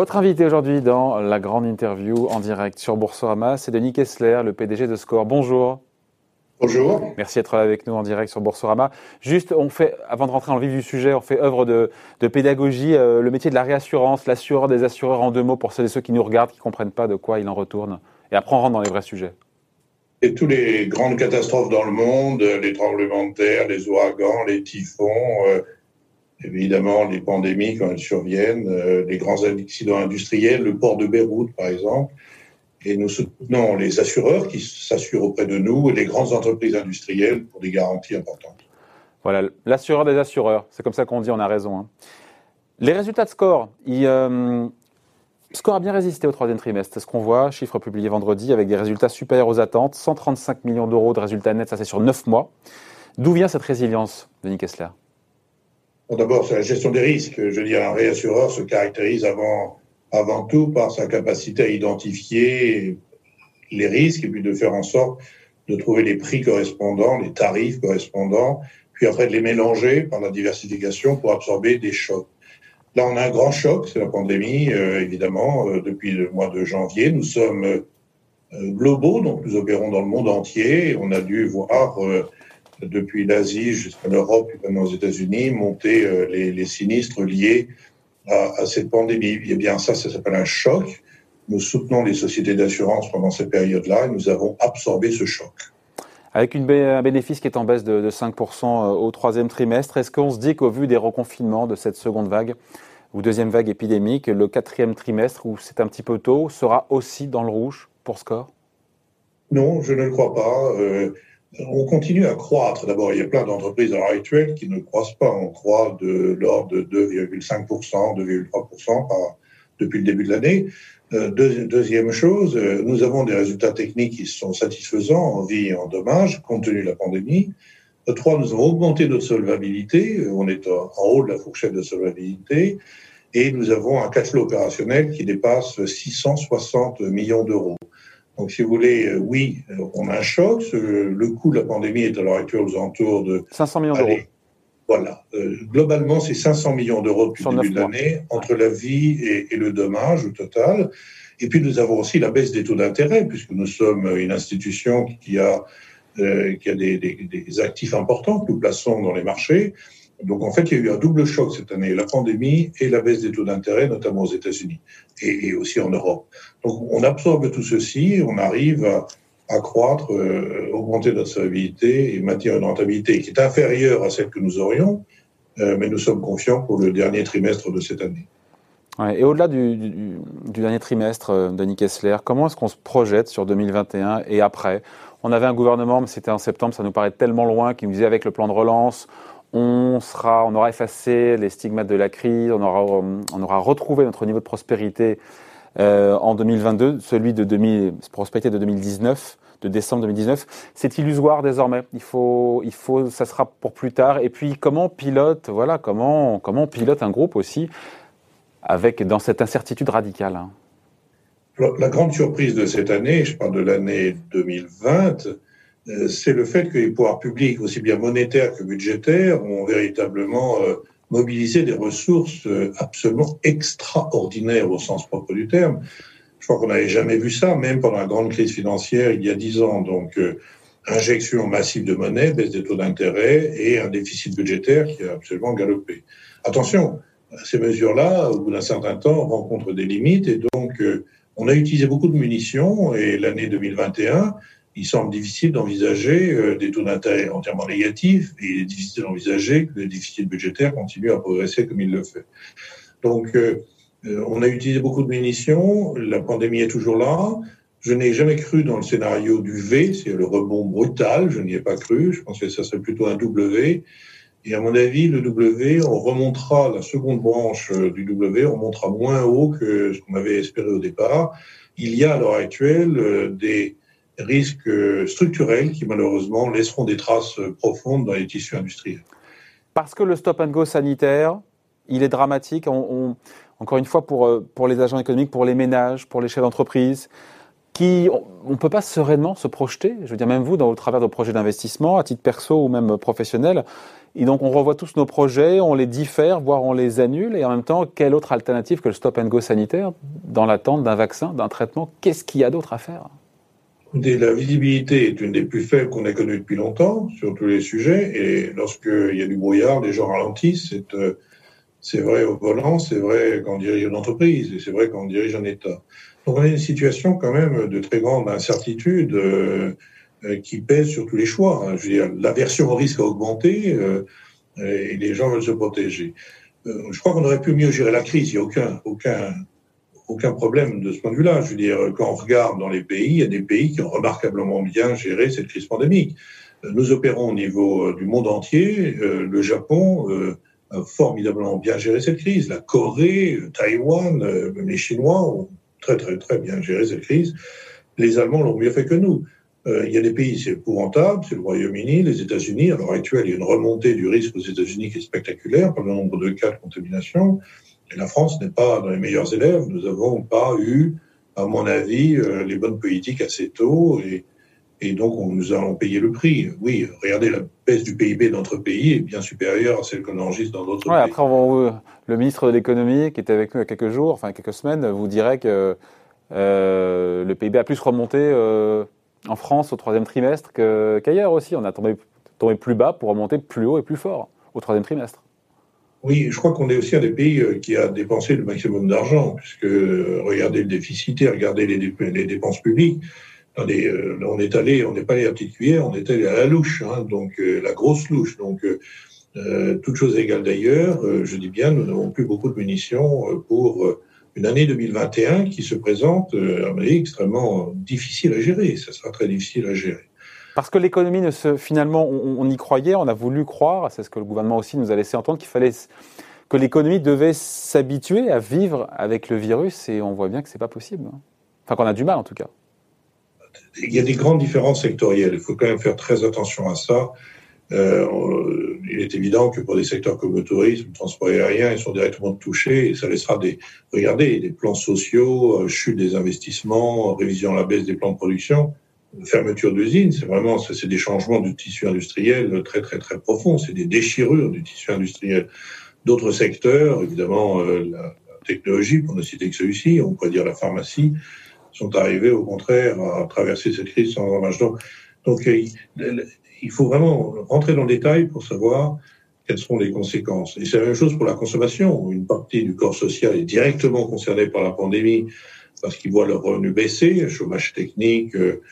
Votre invité aujourd'hui dans la grande interview en direct sur Boursorama, c'est Denis Kessler, le PDG de Score. Bonjour. Bonjour. Merci d'être là avec nous en direct sur Boursorama. Juste, on fait, avant de rentrer dans le vif du sujet, on fait œuvre de, pédagogie, euh, le métier de la réassurance, l'assureur des assureurs en deux mots pour celles et ceux qui nous regardent, qui ne comprennent pas de quoi il en retourne. Et après, on rentre dans les vrais sujets. Et toutes les grandes catastrophes dans le monde, les tremblements de terre, les ouragans, les typhons, euh, évidemment les pandémies quand elles surviennent, euh, les grands accidents industriels, le port de Beyrouth par exemple. Et nous soutenons les assureurs qui s'assurent auprès de nous et les grandes entreprises industrielles pour des garanties importantes. Voilà, l'assureur des assureurs, c'est comme ça qu'on dit, on a raison. Hein. Les résultats de score, il, euh, Score a bien résisté au troisième trimestre. C'est ce qu'on voit, chiffre publié vendredi avec des résultats supérieurs aux attentes. 135 millions d'euros de résultats nets, ça c'est sur 9 mois. D'où vient cette résilience, Denis Kessler? D'abord, c'est la gestion des risques. Je veux dire, un réassureur se caractérise avant, avant tout par sa capacité à identifier les risques et puis de faire en sorte de trouver les prix correspondants, les tarifs correspondants, puis après de les mélanger par la diversification pour absorber des chocs. Là, on a un grand choc, c'est la pandémie, euh, évidemment, euh, depuis le mois de janvier. Nous sommes euh, globaux, donc nous opérons dans le monde entier. On a dû voir depuis l'Asie jusqu'à l'Europe et même aux États-Unis, monter euh, les, les, sinistres liés à, à, cette pandémie. Eh bien, ça, ça s'appelle un choc. Nous soutenons les sociétés d'assurance pendant cette période-là et nous avons absorbé ce choc. Avec une, un bénéfice qui est en baisse de, de 5% euh, au troisième trimestre, est-ce qu'on se dit qu'au vu des reconfinements de cette seconde vague ou deuxième vague épidémique, le quatrième trimestre, où c'est un petit peu tôt, sera aussi dans le rouge pour Score Non, je ne le crois pas. Euh, on continue à croître. D'abord, il y a plein d'entreprises à l'heure actuelle qui ne croissent pas. On croît de l'ordre de 2,5%, 2,3% depuis le début de l'année. Euh, deuxième chose, euh, nous avons des résultats techniques qui sont satisfaisants en vie et en dommages, compte tenu de la pandémie. Euh, trois, nous avons augmenté notre solvabilité. On est en haut de la fourchette de solvabilité. Et nous avons un cash flow opérationnel qui dépasse 660 millions d'euros. Donc, si vous voulez, euh, oui, on a un choc. Le coût de la pandémie est à l'heure actuelle aux alentours de 500 millions d'euros. Voilà. Euh, globalement, c'est 500 millions d'euros depuis le début de l'année, entre la vie et, le dommage au total. Et puis, nous avons aussi la baisse des taux d'intérêt, puisque nous sommes une institution qui a, euh, qui a des, des, des, actifs importants que nous plaçons dans les marchés. Donc en fait, il y a eu un double choc cette année, la pandémie et la baisse des taux d'intérêt, notamment aux États-Unis et, aussi en Europe. Donc on absorbe tout ceci, on arrive à, à croître, euh, augmenter notre solvabilité et maintenir une rentabilité qui est inférieure à celle que nous aurions, euh, mais nous sommes confiants pour le dernier trimestre de cette année. Et au-delà du, dernier trimestre, euh, Denis Kessler, comment est-ce qu'on se projette sur 2021 et après? On avait un gouvernement, mais c'était en septembre, ça nous paraît tellement loin, qui nous disait avec le plan de relance, on, sera, on aura effacé les stigmates de la crise, on aura, aura retrouvé notre niveau de prospérité euh, en 2022, celui de 2000, prospérité de 2019, de décembre 2019. C'est illusoire désormais. Il faut, il faut, ça sera pour plus tard. Et puis, comment pilote, voilà, comment, comment pilote un groupe aussi avec dans cette incertitude radicale. Hein? La grande surprise de cette année, je parle de l'année 2020, euh, c'est le fait que les pouvoirs publics, aussi bien monétaires que budgétaires, ont véritablement euh, mobilisé des ressources euh, absolument extraordinaires au sens propre du terme. Je crois qu'on n'avait jamais vu ça, même pendant la grande crise financière il y a dix ans. Donc, injection massive de monnaie, baisse des taux d'intérêt et un déficit budgétaire qui a absolument galopé. Attention, ces mesures-là, au bout d'un certain temps, rencontrent des limites et donc on a utilisé beaucoup de munitions et l'année 2021 il semble difficile d'envisager euh, des taux d'intérêt entièrement négatifs et il est difficile d'envisager que le déficit budgétaire continue à progresser comme il le fait. Donc, euh, euh, on a utilisé beaucoup de munitions, la pandémie est toujours là. Je n'ai jamais cru dans le scénario du V, c'est le rebond brutal, je n'y ai pas cru, je pense que ça serait plutôt un W. Et à mon avis, le W, on remontera la seconde branche du W, on montera moins haut que ce qu'on avait espéré au départ. Il y a à l'heure actuelle des risques structurels qui malheureusement laisseront des traces profondes dans les tissus industriels. Parce que le stop and go sanitaire, il est dramatique. encore une fois, pour, pour les agents économiques, pour les ménages, pour les chefs d'entreprise, on ne peut pas sereinement se projeter. Je veux dire, même vous, dans, au travers de projets d'investissement, à titre perso ou même professionnel. Et donc, on revoit tous nos projets, on les diffère, voire on les annule. Et en même temps, quelle autre alternative que le stop and go sanitaire dans l'attente d'un vaccin, d'un traitement? Qu'est-ce qu'il y a d'autre à faire? La visibilité est une des plus faibles qu'on ait connues depuis longtemps sur tous les sujets. Et lorsqu'il y a du brouillard, les gens ralentissent. C'est, euh, c'est vrai au volant, c'est vrai quand on dirige une entreprise, et c'est vrai quand on dirige un État. Donc on a une situation quand même de très grande incertitude euh, euh, qui pèse sur tous les choix. Je veux dire, l'aversion au risque a augmenté et les gens veulent se protéger. je crois qu'on aurait pu mieux gérer la crise. Il n'y a aucun, aucun, aucun problème de ce point de vue-là. Je veux dire, quand on regarde dans les pays, il y a des pays qui ont remarquablement bien géré cette crise pandémique. Nous opérons au niveau euh, du monde entier. Euh, le Japon euh, a formidablement bien géré cette crise. La Corée, Taïwan, même les Chinois ont très très très bien géré cette crise. Les Allemands l'ont mieux fait que nous. il y a des pays, c'est épouvantable, c'est le Royaume-Uni, les États-Unis. À l'heure actuelle, il y a une remontée du risque aux États-Unis qui est spectaculaire par le nombre de cas de contamination. Et la France n'est pas dans les meilleurs élèves. Nous n'avons pas eu, à mon avis, euh, les bonnes politiques assez tôt. Et, et donc, on, nous allons payer le prix. Oui, regardez, la baisse du PIB dans notre pays est bien supérieure à celle qu'on enregistre dans d'autres ouais, pays. Après, on, le ministre de l'économie, qui était avec nous il y a quelques jours, enfin quelques semaines, vous dirait que euh, le PIB a plus remonté euh, en France au troisième trimestre qu'ailleurs aussi. On a tombé, tombé plus bas pour remonter plus haut et plus fort au troisième trimestre. Oui, je crois qu'on est aussi un des pays euh, qui a dépensé le maximum d'argent, puisque euh, regardez le déficit et regardez les, dépenses publiques. Euh, on est allé, on n'est pas allé à petite cuillère, on est allé à la louche, hein, donc la grosse louche. Donc, euh, toute chose égale d'ailleurs, je dis bien, nous n'avons plus beaucoup de munitions pour une année 2021 qui se présente, à extrêmement difficile à gérer. Ça sera très difficile à gérer. Parce que l'économie finalement, on, y croyait, on a voulu croire, c'est ce que le gouvernement aussi nous a laissé entendre, qu'il fallait que l'économie devait s'habituer à vivre avec le virus, et on voit bien que c'est pas possible. Hein. Enfin, qu'on a du mal en tout cas. Il y a des grandes différences sectorielles. Il faut quand même faire très attention à ça. Euh, il est évident que pour des secteurs comme le tourisme, le transport aérien, ils sont directement touchés et ça laissera des, regardez, des plans sociaux, euh, chute des investissements, révision à la baisse des plans de production fermeture d'usines, c'est vraiment c'est des changements du tissu industriel très très très profonds, c'est des déchirures du tissu industriel. D'autres secteurs, évidemment euh, la, technologie, pour ne citer que celui-ci, on pourrait dire la pharmacie, sont arrivés au contraire à traverser cette crise sans dommage. Donc, euh, il faut vraiment rentrer dans le détail pour savoir quelles seront les conséquences. Et c'est la même chose pour la consommation. Une partie du corps social est directement concernée par la pandémie parce qu'ils voient leurs revenus baisser, chômage technique, euh,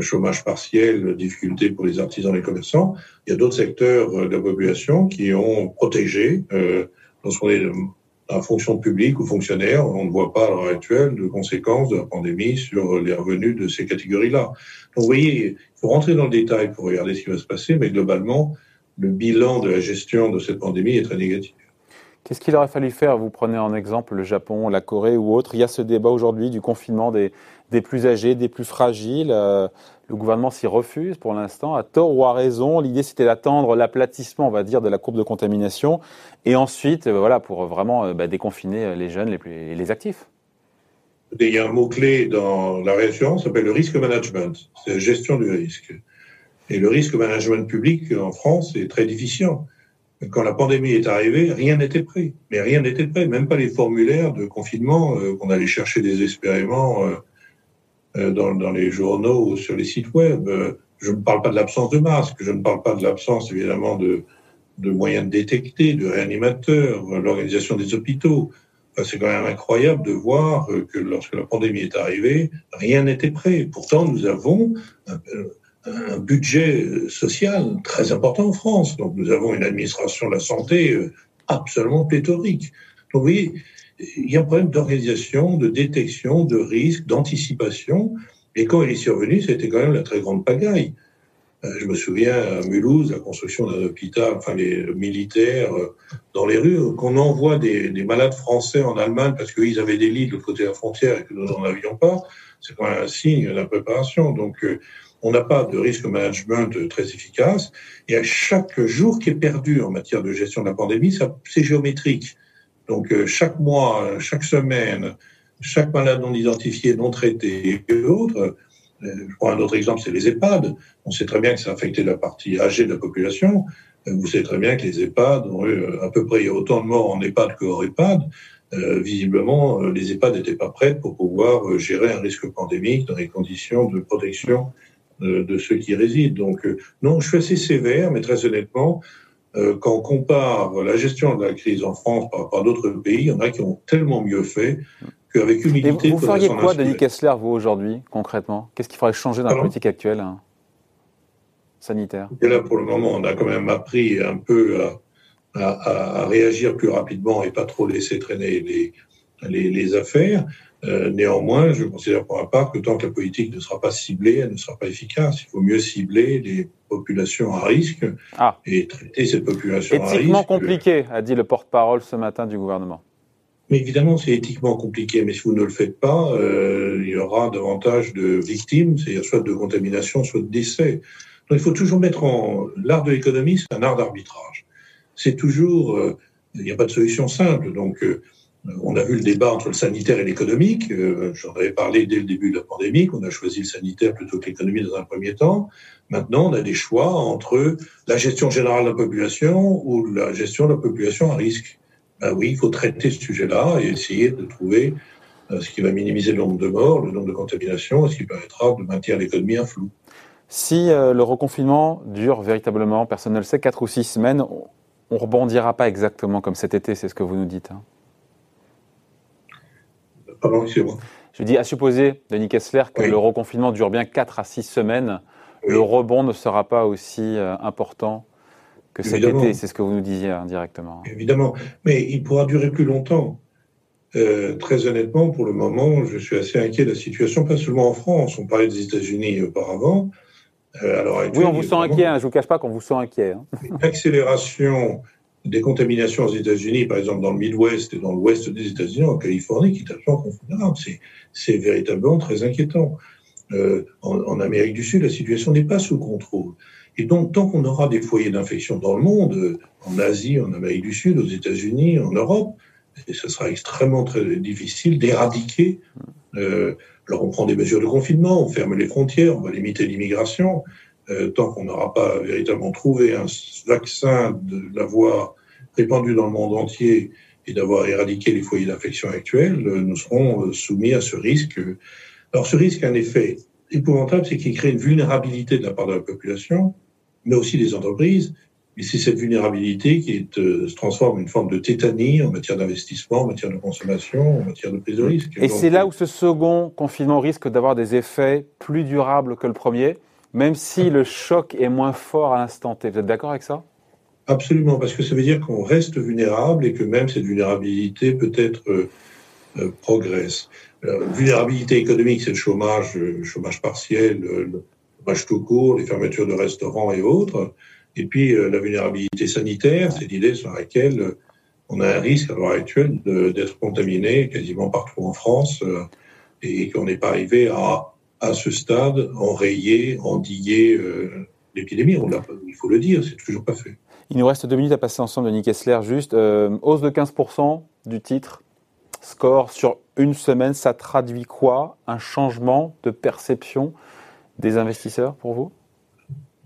chômage partiel, difficultés pour les artisans et les commerçants. Il y a d'autres secteurs euh, de la population qui ont protégé. Euh, lorsqu'on est en fonction publique ou fonctionnaire, on ne voit pas à l'heure actuelle de conséquences de la pandémie sur les revenus de ces catégories-là. Donc vous voyez, il faut rentrer dans le détail pour regarder ce qui va se passer, mais globalement, le bilan de la gestion de cette pandémie est très négatif. Qu'est-ce qu'il aurait fallu faire? Vous prenez en exemple le Japon, la Corée ou autre. Il y a ce débat aujourd'hui du confinement des, plus âgés, des plus fragiles. Euh, le gouvernement s'y refuse pour l'instant, à tort ou à raison. L'idée, c'était d'attendre l'aplatissement, on va dire, de la courbe de contamination, et ensuite, euh, voilà, pour vraiment euh, bah, déconfiner les jeunes les plus, les actifs. Il y a un mot-clé dans la réassurance, s'appelle le risque management. C'est la gestion du risque. Et le risque management public en France est très difficile. Quand la pandémie est arrivée, rien n'était prêt. Mais rien n'était prêt, même pas les formulaires de confinement qu'on allait chercher désespérément euh, dans, dans, les journaux ou sur les sites web. Euh, je ne parle pas de l'absence de masques, je ne parle pas de l'absence évidemment de, moyens de détecter, de réanimateurs, l'organisation des hôpitaux. c'est quand même incroyable de voir euh, que lorsque la pandémie est arrivée, rien n'était prêt. Pourtant, nous avons un, budget social très important en France. Donc, nous avons une administration de la santé absolument pléthorique. Donc, vous voyez, il y a un problème d'organisation, de détection, de risque, d'anticipation. Et quand il est survenu, c'était quand même la très grande pagaille. Euh, je me souviens à Mulhouse, la construction d'un hôpital, enfin les militaires euh, dans les rues, qu'on envoie des, des, malades français en Allemagne parce qu'ils avaient des lits de l'autre côté de la frontière et que nous n'en avions pas. C'est quand même un signe d'impréparation. Donc, euh, on n'a pas de risque management très efficace. Et à chaque jour qui est perdu en matière de gestion de la pandémie, c'est géométrique. Donc euh, chaque mois, chaque semaine, chaque malade non identifié, non traité et autres, euh, je prends un autre exemple, c'est les EHPAD. On sait très bien que ça a affecté la partie âgée de la population. Euh, vous savez très bien que les EHPAD ont eu à peu près autant de morts en EHPAD que hors EHPAD. Visiblement, les EHPAD n'étaient pas prêtes pour pouvoir gérer un risque pandémique dans les conditions de protection de, ceux qui résident. Donc, non, je suis assez sévère, mais très honnêtement, quand on compare la gestion de la crise en France par rapport à d'autres pays, il y en a qui ont tellement mieux fait qu'avec humilité. vous, feriez quoi, Denis Kessler, vous, aujourd'hui, concrètement? Qu'est-ce qu'il faudrait changer dans la politique actuelle hein, sanitaire? Et là, pour le moment, on a quand même appris un peu à, réagir plus rapidement et pas trop laisser traîner les, les, affaires. Euh, néanmoins, je considère pour ma part que tant que la politique ne sera pas ciblée, elle ne sera pas efficace. Il faut mieux cibler les populations à risque ah. et traiter ces populations à risque. Éthiquement compliqué, a dit le porte-parole ce matin du gouvernement. Mais évidemment, c'est éthiquement compliqué. Mais si vous ne le faites pas, euh, il y aura davantage de victimes, c'est-à-dire soit de contamination, soit de décès. Donc il faut toujours mettre en l'art de l'économie, c'est un art d'arbitrage. C'est toujours, euh, il n'y a pas de solution simple. Donc euh, on a vu le débat entre le sanitaire et l'économique. Euh, j'en avais parlé dès le début de la pandémie. On a choisi le sanitaire plutôt que l'économie dans un premier temps. Maintenant, on a des choix entre la gestion générale de la population ou la gestion de la population à risque. Ben oui, il faut traiter ce sujet-là et essayer de trouver euh, ce qui va minimiser le nombre de morts, le nombre de contaminations, ce qui permettra de maintenir l'économie un flou. Si euh, le reconfinement dure véritablement, personne ne le sait, 4 ou 6 semaines, on ne rebondira pas exactement comme cet été, c'est ce que vous nous dites. Hein. Pardon, excusez-moi. Je dis à supposer, Denis Kessler, que le reconfinement dure bien 4 à 6 semaines, le rebond ne sera pas aussi euh, important que cet été, c'est ce que vous nous disiez indirectement. Évidemment, mais il pourra durer plus longtemps. Euh, très honnêtement, pour le moment, je suis assez inquiet de la situation, pas seulement en France. On parlait des États-Unis auparavant. Euh, alors, oui, on vous sent inquiet. Hein, je ne vous cache pas qu'on vous sent inquiet. Hein. L'accélération des contaminations aux États-Unis, par exemple dans le Midwest et dans l'Ouest des États-Unis, en Californie, qui est absolument considérable. C'est véritablement très inquiétant. Euh, en, Amérique du Sud, la situation n'est pas sous contrôle. Et donc, tant qu'on aura des foyers d'infection dans le monde, en Asie, en Amérique du Sud, aux États-Unis, en Europe, ce sera extrêmement très difficile d'éradiquer. Euh, alors, on prend des mesures de confinement, on ferme les frontières, on va limiter l'immigration. Euh, tant qu'on n'aura pas véritablement trouvé un vaccin, de l'avoir répandu dans le monde entier et d'avoir éradiqué les foyers d'infection actuels, nous serons soumis à ce risque. Alors, ce risque a un effet épouvantable, c'est qu'il crée une vulnérabilité de la part de la population mais aussi des entreprises. Et c'est cette vulnérabilité qui euh, se transforme en une forme de tétanie en matière d'investissement, en matière de consommation, en matière de prise de risque. Et, c'est là où ce second confinement risque d'avoir des effets plus durables que le premier, même si le choc est moins fort à l'instant T. Vous êtes d'accord avec ça? Absolument, parce que ça veut dire qu'on reste vulnérable et que même cette vulnérabilité peut-être euh, euh, progresse. vulnérabilité économique, c'est le chômage, le chômage partiel, le, chômage tout court, les fermetures de restaurants et autres. Et puis euh, la vulnérabilité sanitaire, c'est l'idée sur laquelle euh, on a un risque à l'heure actuelle d'être contaminé quasiment partout en France euh, et qu'on n'est pas arrivé à, à ce stade enrayer, endiguer l'épidémie. il faut le dire, c'est toujours pas fait. Il nous reste deux minutes à passer ensemble, Denis Kessler. Juste, hausse de 15% du titre, score sur une semaine, ça traduit quoi? Un changement de perception des investisseurs pour vous?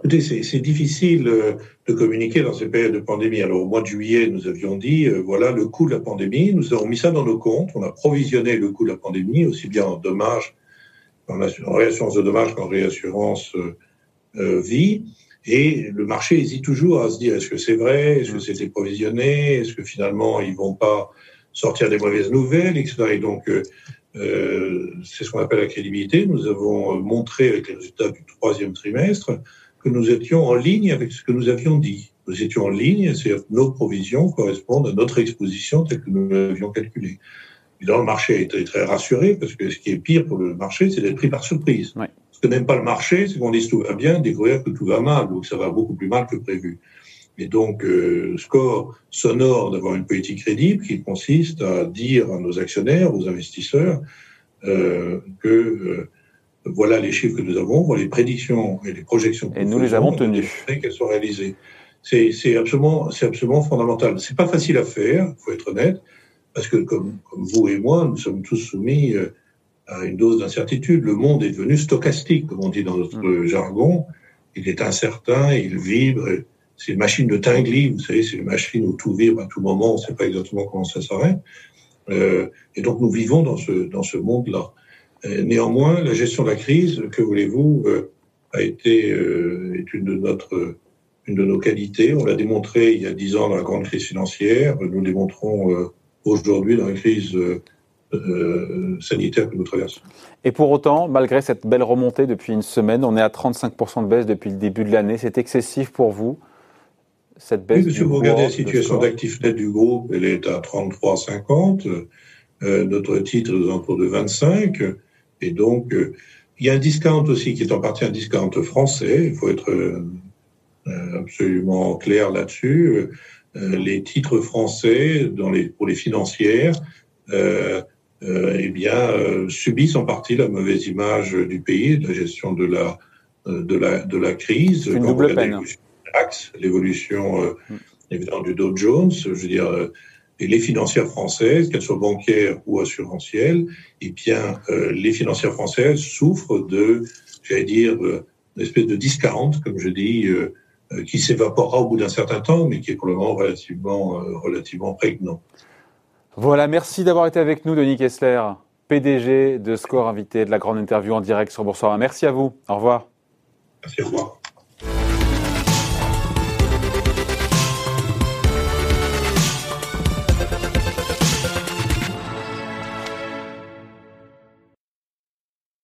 Écoutez, c'est difficile euh, de communiquer dans ces périodes de pandémie. Alors, au mois de juillet, nous avions dit, euh, voilà le coût de la pandémie. Nous avons mis ça dans nos comptes. On a provisionné le coût de la pandémie, aussi bien en dommages, en, réassurance de dommages qu'en réassurance euh, vie. Et le marché hésite toujours à se dire, est-ce que c'est vrai? Est-ce que c'était provisionné Est-ce que finalement, ils vont pas sortir des mauvaises nouvelles, etc. Et donc, euh, c'est ce qu'on appelle la crédibilité. Nous avons euh, montré avec les résultats du troisième trimestre que nous étions en ligne avec ce que nous avions dit. Nous étions en ligne, c'est-à-dire que nos provisions correspondent à notre exposition telle que nous l'avions calculée. Évidemment, le marché a été très rassuré parce que ce qui est pire pour le marché, c'est d'être pris par surprise. Ce que n'aime pas le marché, c'est qu'on dise tout va bien, découvrir que tout va mal, donc ça va beaucoup plus mal que prévu. Et donc, euh, score sonore d'avoir une politique crédible qui consiste à dire à nos actionnaires, aux investisseurs, euh, que euh, voilà les chiffres que nous avons, voilà les prédictions et les projections. Que et nous, les avons tenues. Qu'elles sont réalisées. C'est absolument, c'est absolument fondamental. C'est pas facile à faire, faut être honnête, parce que comme, vous et moi, nous sommes tous soumis à une dose d'incertitude. Le monde est devenu stochastique, comme on dit dans notre mm. jargon. Il est incertain, il vibre. C'est une machine de tinglis, vous savez, c'est une machine où tout vibre à tout moment, on ne sait pas exactement comment ça s'arrête. Euh, et donc nous vivons dans ce, dans ce monde-là. Néanmoins, la gestion de la crise, que voulez-vous, euh, a été euh, est une de notre une de nos qualités. On l'a démontré il y a dix ans dans la grande crise financière. Nous le démontrons euh, aujourd'hui dans la crise euh, sanitaire que nous traversons. Et pour autant, malgré cette belle remontée depuis une semaine, on est à 35% de baisse depuis le début de l'année. C'est excessif pour vous cette baisse Oui, si vous regardez la situation d'actifs net du groupe, elle est à 33,50. Euh, notre titre est aux alentours de 25. Et donc, euh, il y a un discount aussi qui est en partie un discount français. Il faut être euh, absolument clair là-dessus. Les titres français dans les, pour les financières, eh bien, subissent en partie la mauvaise image du pays, de la gestion de la, de la, de la crise. Une double peine. L'évolution, mm. évidemment, du Dow Jones. Je veux dire, et les financières françaises, qu'elles soient bancaires ou assurantielles, eh bien, euh, les financières françaises souffrent de, j'allais dire, euh, une espèce de discount, comme je dis, euh, qui s'évaporera au bout d'un certain temps, mais qui est pour le moment relativement, relativement prégnant. Voilà, merci d'avoir été avec nous, Denis Kessler, PDG de Score, invité de la grande interview en direct sur Boursorama. Merci à vous. Au revoir. Merci, au revoir.